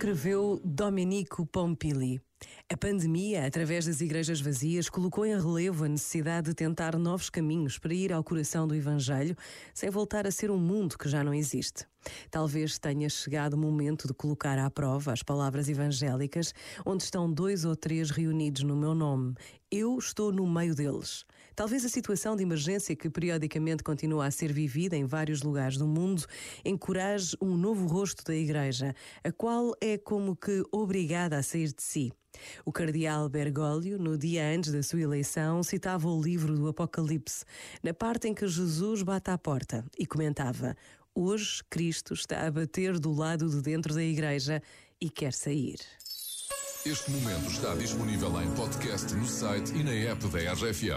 escreveu Domenico Pompili. A pandemia, através das igrejas vazias, colocou em relevo a necessidade de tentar novos caminhos para ir ao coração do Evangelho, sem voltar a ser um mundo que já não existe. Talvez tenha chegado o momento de colocar à prova as palavras evangélicas, onde estão dois ou três reunidos no meu nome. Eu estou no meio deles. Talvez a situação de emergência que periodicamente continua a ser vivida em vários lugares do mundo encoraje um novo rosto da Igreja, a qual é como que obrigada a sair de si. O cardeal Bergoglio, no dia antes da sua eleição, citava o livro do Apocalipse, na parte em que Jesus bate à porta, e comentava: Hoje Cristo está a bater do lado de dentro da igreja e quer sair. Este momento está disponível em podcast no site e na app da RFM.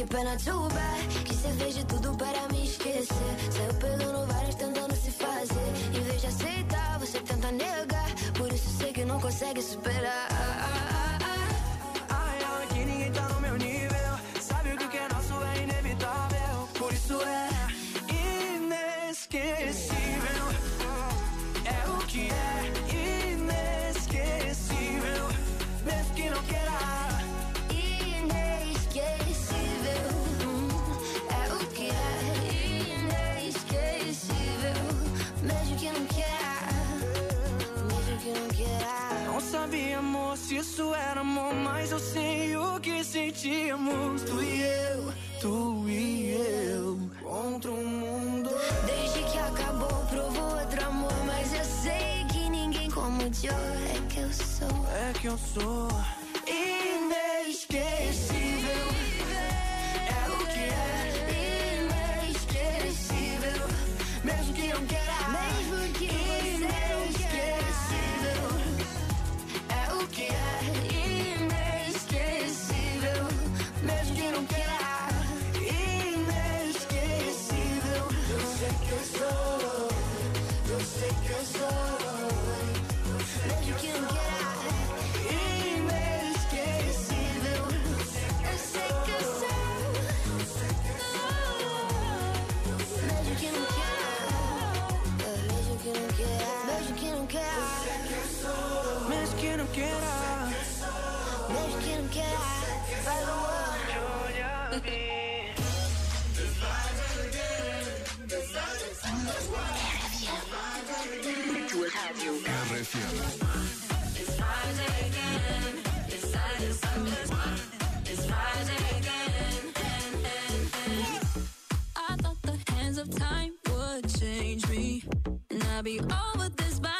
que pena too bad Que cê fez de tudo para me esquecer. Saiu pegando várias tentando se fazer. Em vez de aceitar, você tenta negar. Por isso sei que não consegue superar se isso era amor. Mas eu sei o que sentíamos. Tu e eu, tu e eu. Contra o mundo. Desde que acabou, provou outro amor. Mas eu sei que ninguém como o Joe é que eu sou. É que eu sou inesquecível. É o que é Inesquecível. mesmo que não queira. Mesmo que que é quiera. No es quien quiera. I thought the hands of time would change me, and I'd be over this by